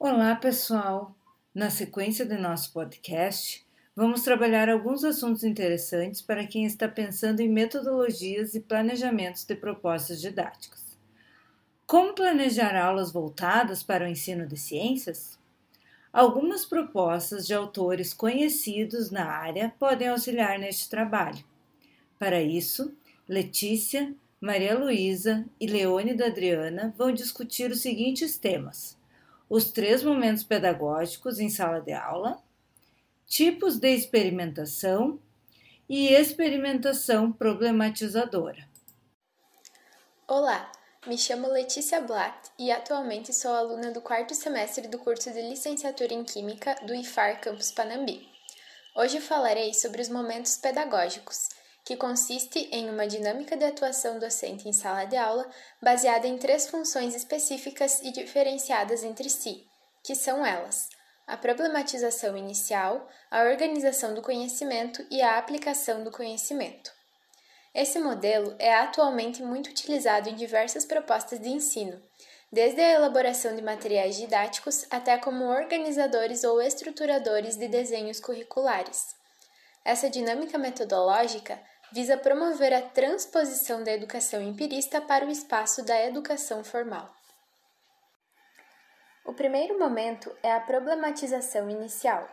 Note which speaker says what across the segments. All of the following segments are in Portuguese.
Speaker 1: Olá, pessoal! Na sequência do nosso podcast, vamos trabalhar alguns assuntos interessantes para quem está pensando em metodologias e planejamentos de propostas didáticas. Como planejar aulas voltadas para o ensino de ciências? Algumas propostas de autores conhecidos na área podem auxiliar neste trabalho. Para isso, Letícia, Maria Luísa e Leônida Adriana vão discutir os seguintes temas os três momentos pedagógicos em sala de aula, tipos de experimentação e experimentação problematizadora.
Speaker 2: Olá, me chamo Letícia Blatt e atualmente sou aluna do quarto semestre do curso de licenciatura em Química do IFAR Campus Panambi. Hoje falarei sobre os momentos pedagógicos que consiste em uma dinâmica de atuação docente em sala de aula baseada em três funções específicas e diferenciadas entre si, que são elas: a problematização inicial, a organização do conhecimento e a aplicação do conhecimento. Esse modelo é atualmente muito utilizado em diversas propostas de ensino, desde a elaboração de materiais didáticos até como organizadores ou estruturadores de desenhos curriculares. Essa dinâmica metodológica visa promover a transposição da educação empirista para o espaço da educação formal. O primeiro momento é a problematização inicial.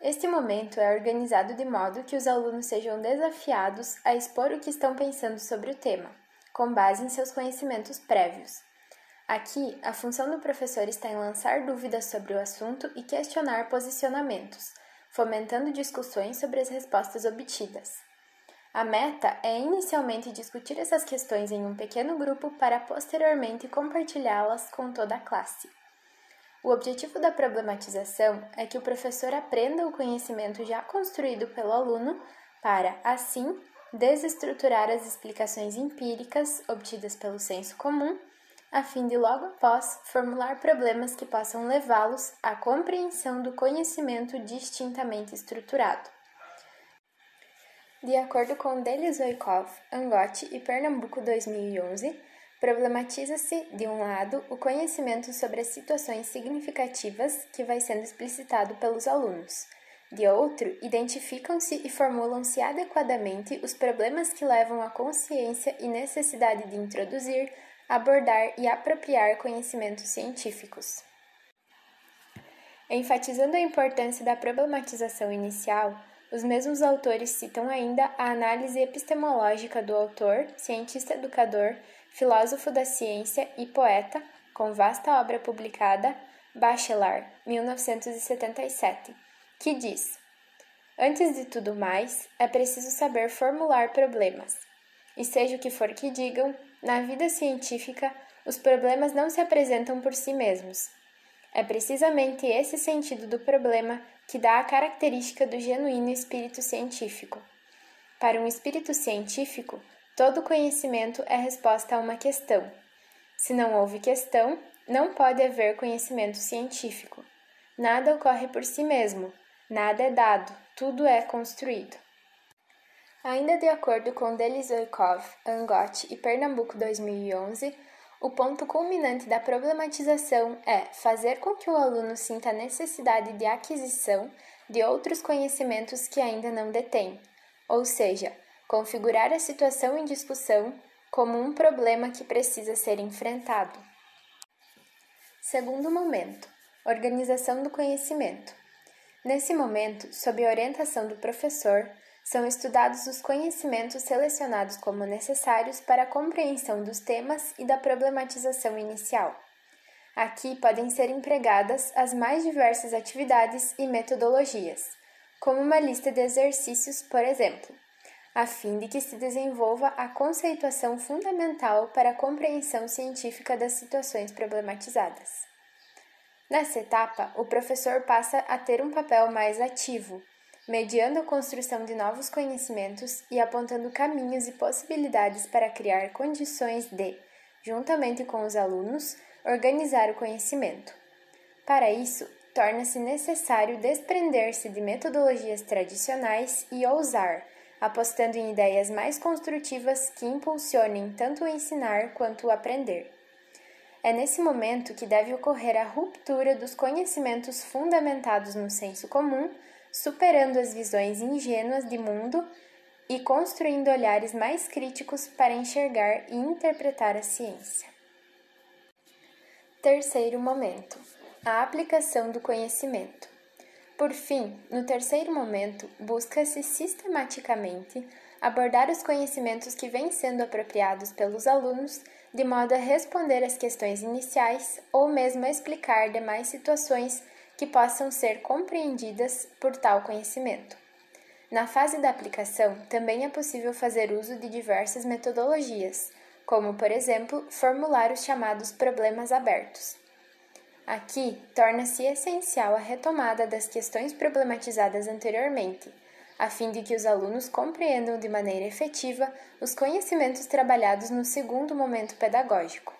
Speaker 2: Este momento é organizado de modo que os alunos sejam desafiados a expor o que estão pensando sobre o tema, com base em seus conhecimentos prévios. Aqui, a função do professor está em lançar dúvidas sobre o assunto e questionar posicionamentos, fomentando discussões sobre as respostas obtidas. A meta é inicialmente discutir essas questões em um pequeno grupo para posteriormente compartilhá-las com toda a classe. O objetivo da problematização é que o professor aprenda o conhecimento já construído pelo aluno para, assim, desestruturar as explicações empíricas obtidas pelo senso comum, a fim de logo após formular problemas que possam levá-los à compreensão do conhecimento distintamente estruturado. De acordo com Delis Oikov, Angotti e Pernambuco 2011, problematiza-se, de um lado, o conhecimento sobre as situações significativas que vai sendo explicitado pelos alunos. De outro, identificam-se e formulam-se adequadamente os problemas que levam à consciência e necessidade de introduzir, abordar e apropriar conhecimentos científicos. Enfatizando a importância da problematização inicial, os mesmos autores citam ainda a análise epistemológica do autor, cientista educador, filósofo da ciência e poeta, com vasta obra publicada, Bachelard, 1977, que diz: Antes de tudo mais, é preciso saber formular problemas. E seja o que for que digam, na vida científica, os problemas não se apresentam por si mesmos. É precisamente esse sentido do problema que dá a característica do genuíno espírito científico. Para um espírito científico, todo conhecimento é resposta a uma questão. Se não houve questão, não pode haver conhecimento científico. Nada ocorre por si mesmo, nada é dado, tudo é construído. Ainda de acordo com Delisoikov, Angotti e Pernambuco 2011, o ponto culminante da problematização é fazer com que o aluno sinta a necessidade de aquisição de outros conhecimentos que ainda não detém, ou seja, configurar a situação em discussão como um problema que precisa ser enfrentado. Segundo momento: organização do conhecimento. Nesse momento, sob a orientação do professor, são estudados os conhecimentos selecionados como necessários para a compreensão dos temas e da problematização inicial. Aqui podem ser empregadas as mais diversas atividades e metodologias, como uma lista de exercícios, por exemplo, a fim de que se desenvolva a conceituação fundamental para a compreensão científica das situações problematizadas. Nessa etapa, o professor passa a ter um papel mais ativo mediando a construção de novos conhecimentos e apontando caminhos e possibilidades para criar condições de, juntamente com os alunos, organizar o conhecimento. Para isso, torna-se necessário desprender-se de metodologias tradicionais e ousar, apostando em ideias mais construtivas que impulsionem tanto o ensinar quanto o aprender. É nesse momento que deve ocorrer a ruptura dos conhecimentos fundamentados no senso comum, superando as visões ingênuas de mundo e construindo olhares mais críticos para enxergar e interpretar a ciência. Terceiro momento: a aplicação do conhecimento. Por fim, no terceiro momento, busca-se sistematicamente abordar os conhecimentos que vêm sendo apropriados pelos alunos de modo a responder às questões iniciais ou mesmo a explicar demais situações que possam ser compreendidas por tal conhecimento. Na fase da aplicação, também é possível fazer uso de diversas metodologias, como, por exemplo, formular os chamados problemas abertos. Aqui, torna-se essencial a retomada das questões problematizadas anteriormente, a fim de que os alunos compreendam de maneira efetiva os conhecimentos trabalhados no segundo momento pedagógico.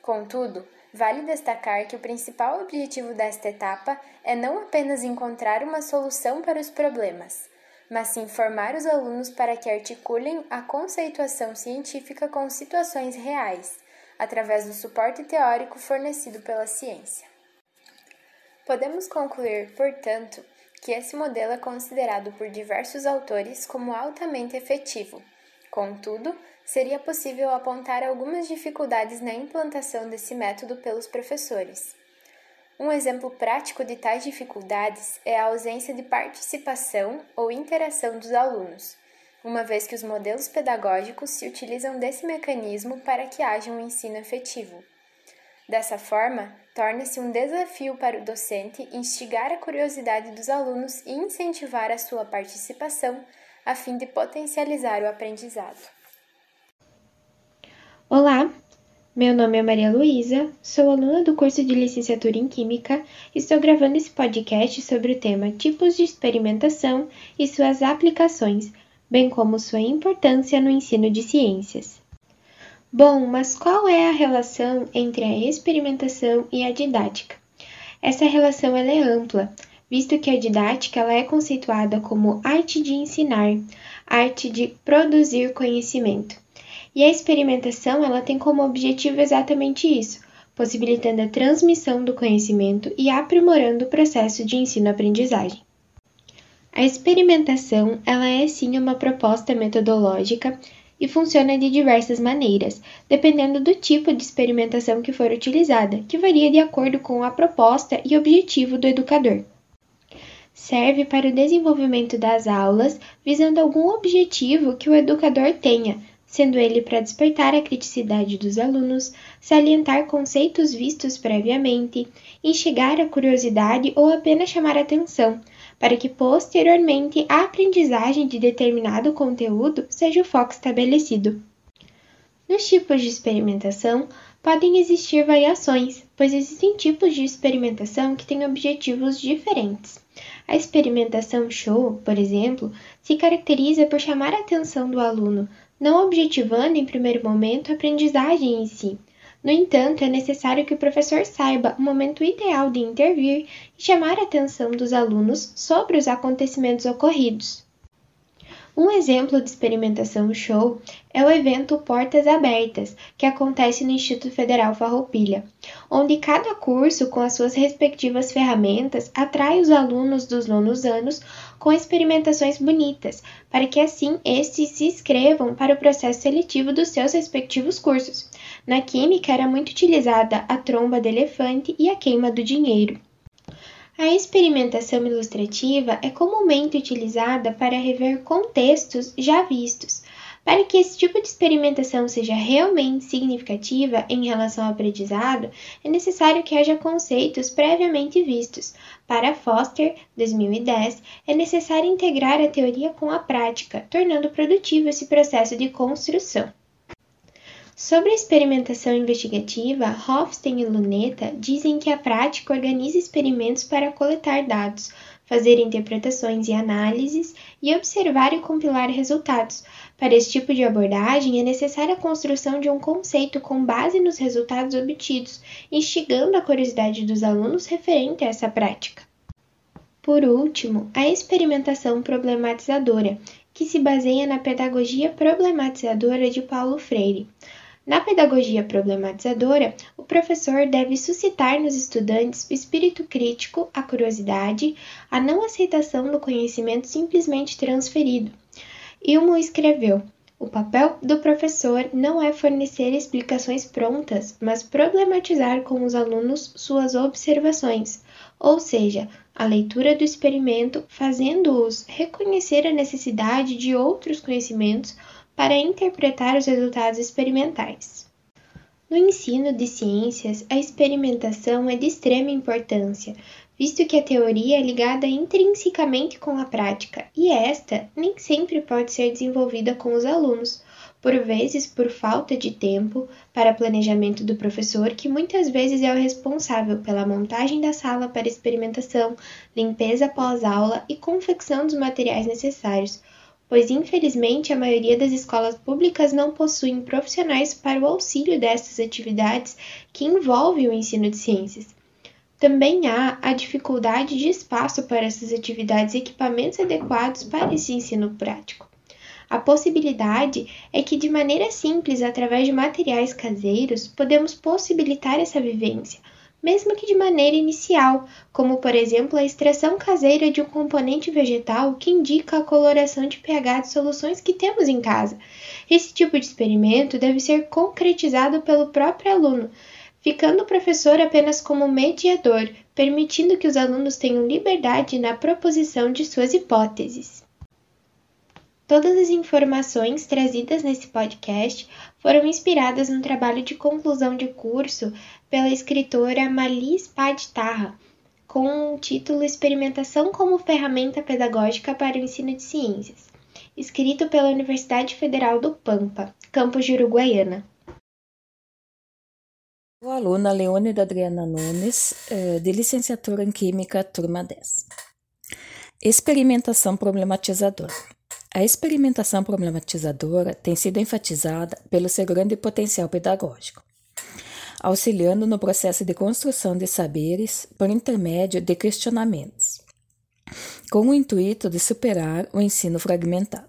Speaker 2: Contudo, vale destacar que o principal objetivo desta etapa é não apenas encontrar uma solução para os problemas, mas sim formar os alunos para que articulem a conceituação científica com situações reais, através do suporte teórico fornecido pela ciência. Podemos concluir, portanto, que esse modelo é considerado por diversos autores como altamente efetivo. Contudo, seria possível apontar algumas dificuldades na implantação desse método pelos professores. Um exemplo prático de tais dificuldades é a ausência de participação ou interação dos alunos, uma vez que os modelos pedagógicos se utilizam desse mecanismo para que haja um ensino efetivo. Dessa forma, torna-se um desafio para o docente instigar a curiosidade dos alunos e incentivar a sua participação, a fim de potencializar o aprendizado.
Speaker 3: Olá, meu nome é Maria Luísa, sou aluna do curso de licenciatura em Química e estou gravando esse podcast sobre o tema tipos de experimentação e suas aplicações, bem como sua importância no ensino de ciências. Bom, mas qual é a relação entre a experimentação e a didática? Essa relação é ampla, visto que a didática ela é conceituada como arte de ensinar, arte de produzir conhecimento. E a experimentação ela tem como objetivo exatamente isso, possibilitando a transmissão do conhecimento e aprimorando o processo de ensino-aprendizagem. A experimentação ela é sim uma proposta metodológica e funciona de diversas maneiras, dependendo do tipo de experimentação que for utilizada, que varia de acordo com a proposta e objetivo do educador. Serve para o desenvolvimento das aulas, visando algum objetivo que o educador tenha, sendo ele para despertar a criticidade dos alunos, salientar conceitos vistos previamente, instigar a curiosidade ou apenas chamar atenção, para que posteriormente a aprendizagem de determinado conteúdo seja o foco estabelecido. Nos tipos de experimentação, podem existir variações, pois existem tipos de experimentação que têm objetivos diferentes. A experimentação show, por exemplo, se caracteriza por chamar a atenção do aluno, não objetivando em primeiro momento a aprendizagem em si. No entanto, é necessário que o professor saiba o momento ideal de intervir e chamar a atenção dos alunos sobre os acontecimentos ocorridos. Um exemplo de experimentação show é o evento Portas Abertas, que acontece no Instituto Federal Farroupilha, onde cada curso, com as suas respectivas ferramentas, atrai os alunos dos nonos anos com experimentações bonitas, para que assim estes se inscrevam para o processo seletivo dos seus respectivos cursos. Na química era muito utilizada a tromba de elefante e a queima do dinheiro. A experimentação ilustrativa é comumente utilizada para rever contextos já vistos. Para que esse tipo de experimentação seja realmente significativa em relação ao aprendizado, é necessário que haja conceitos previamente vistos. Para Foster, 2010, é necessário integrar a teoria com a prática, tornando produtivo esse processo de construção. Sobre a experimentação investigativa, Hofstein e Luneta dizem que a prática organiza experimentos para coletar dados, fazer interpretações e análises e observar e compilar resultados. Para esse tipo de abordagem, é necessária a construção de um conceito com base nos resultados obtidos, instigando a curiosidade dos alunos referente a essa prática. Por último, a experimentação problematizadora, que se baseia na pedagogia problematizadora de Paulo Freire. Na pedagogia problematizadora, o professor deve suscitar nos estudantes o espírito crítico, a curiosidade, a não aceitação do conhecimento simplesmente transferido. Ilmo escreveu: o papel do professor não é fornecer explicações prontas, mas problematizar com os alunos suas observações, ou seja, a leitura do experimento, fazendo-os reconhecer a necessidade de outros conhecimentos para interpretar os resultados experimentais. No ensino de ciências, a experimentação é de extrema importância, visto que a teoria é ligada intrinsecamente com a prática e esta nem sempre pode ser desenvolvida com os alunos, por vezes por falta de tempo para planejamento do professor, que muitas vezes é o responsável pela montagem da sala para experimentação, limpeza pós-aula e confecção dos materiais necessários pois infelizmente a maioria das escolas públicas não possuem profissionais para o auxílio dessas atividades que envolvem o ensino de ciências. Também há a dificuldade de espaço para essas atividades e equipamentos adequados para esse ensino prático. A possibilidade é que, de maneira simples, através de materiais caseiros, podemos possibilitar essa vivência, mesmo que de maneira inicial, como por exemplo a extração caseira de um componente vegetal que indica a coloração de pH de soluções que temos em casa. Esse tipo de experimento deve ser concretizado pelo próprio aluno, ficando o professor apenas como mediador, permitindo que os alunos tenham liberdade na proposição de suas hipóteses. Todas as informações trazidas nesse podcast foram inspiradas no trabalho de conclusão de curso pela escritora Malis Padtarra, com o título Experimentação como Ferramenta Pedagógica para o Ensino de Ciências, escrito pela Universidade Federal do Pampa, campus de Uruguaiana.
Speaker 4: O aluna Leônida Adriana Nunes, eh, de licenciatura em Química, turma 10. Experimentação problematizadora. A experimentação problematizadora tem sido enfatizada pelo seu grande potencial pedagógico, auxiliando no processo de construção de saberes por intermédio de questionamentos, com o intuito de superar o ensino fragmentado.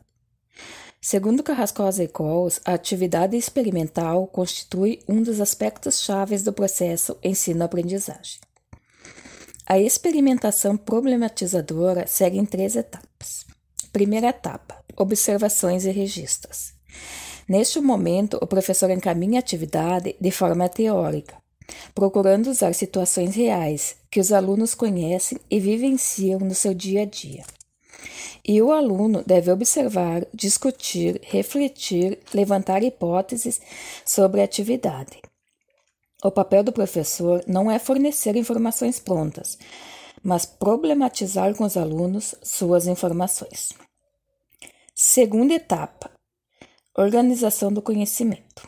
Speaker 4: Segundo Carrascosa e Coles, a atividade experimental constitui um dos aspectos chaves do processo ensino-aprendizagem. A experimentação problematizadora segue em três etapas. Primeira etapa: observações e registros. Neste momento, o professor encaminha a atividade de forma teórica, procurando usar situações reais que os alunos conhecem e vivenciam no seu dia a dia. E o aluno deve observar, discutir, refletir, levantar hipóteses sobre a atividade. O papel do professor não é fornecer informações prontas, mas problematizar com os alunos suas informações. Segunda etapa: organização do conhecimento.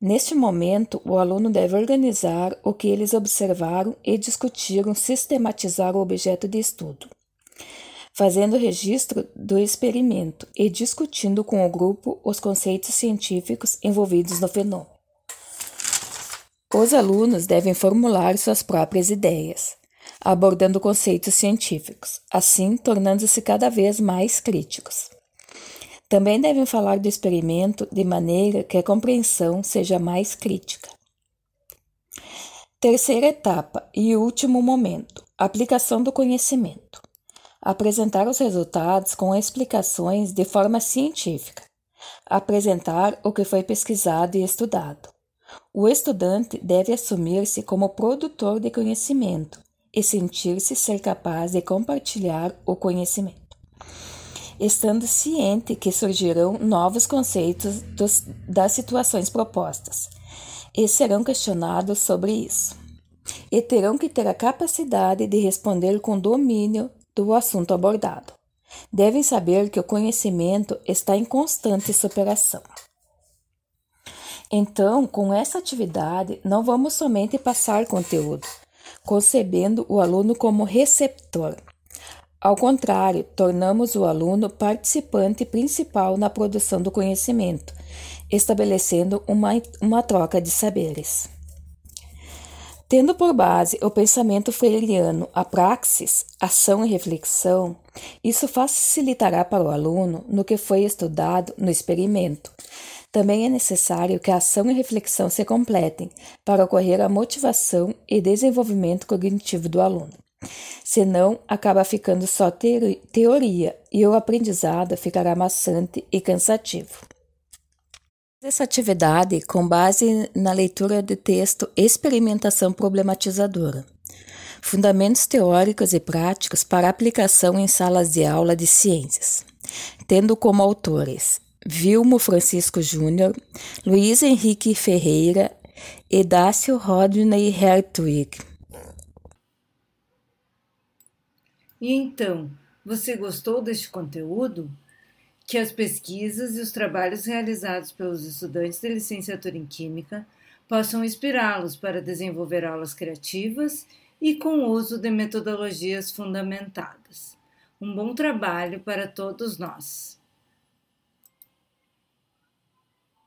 Speaker 4: Neste momento, o aluno deve organizar o que eles observaram e discutiram, sistematizar o objeto de estudo, fazendo registro do experimento e discutindo com o grupo os conceitos científicos envolvidos no fenômeno. Os alunos devem formular suas próprias ideias, abordando conceitos científicos, assim tornando-se cada vez mais críticos. Também devem falar do experimento de maneira que a compreensão seja mais crítica. Terceira etapa e último momento: aplicação do conhecimento. Apresentar os resultados com explicações de forma científica. Apresentar o que foi pesquisado e estudado. O estudante deve assumir-se como produtor de conhecimento e sentir-se ser capaz de compartilhar o conhecimento, estando ciente que surgirão novos conceitos dos, das situações propostas e serão questionados sobre isso, e terão que ter a capacidade de responder com domínio do assunto abordado. Devem saber que o conhecimento está em constante superação. Então, com essa atividade, não vamos somente passar conteúdo, concebendo o aluno como receptor. Ao contrário, tornamos o aluno participante principal na produção do conhecimento, estabelecendo uma, uma troca de saberes. Tendo por base o pensamento freiriano, a praxis, ação e reflexão, isso facilitará para o aluno no que foi estudado no experimento, também é necessário que a ação e reflexão se completem para ocorrer a motivação e desenvolvimento cognitivo do aluno. Senão, acaba ficando só teoria e o aprendizado ficará maçante e cansativo. Essa atividade com base na leitura do texto Experimentação Problematizadora. Fundamentos teóricos e práticos para aplicação em salas de aula de ciências, tendo como autores Vilmo Francisco Júnior, Luiz Henrique Ferreira e Dácio Rodney Hertwig.
Speaker 1: E então, você gostou deste conteúdo? Que as pesquisas e os trabalhos realizados pelos estudantes de licenciatura em Química possam inspirá-los para desenvolver aulas criativas e com o uso de metodologias fundamentadas. Um bom trabalho para todos nós!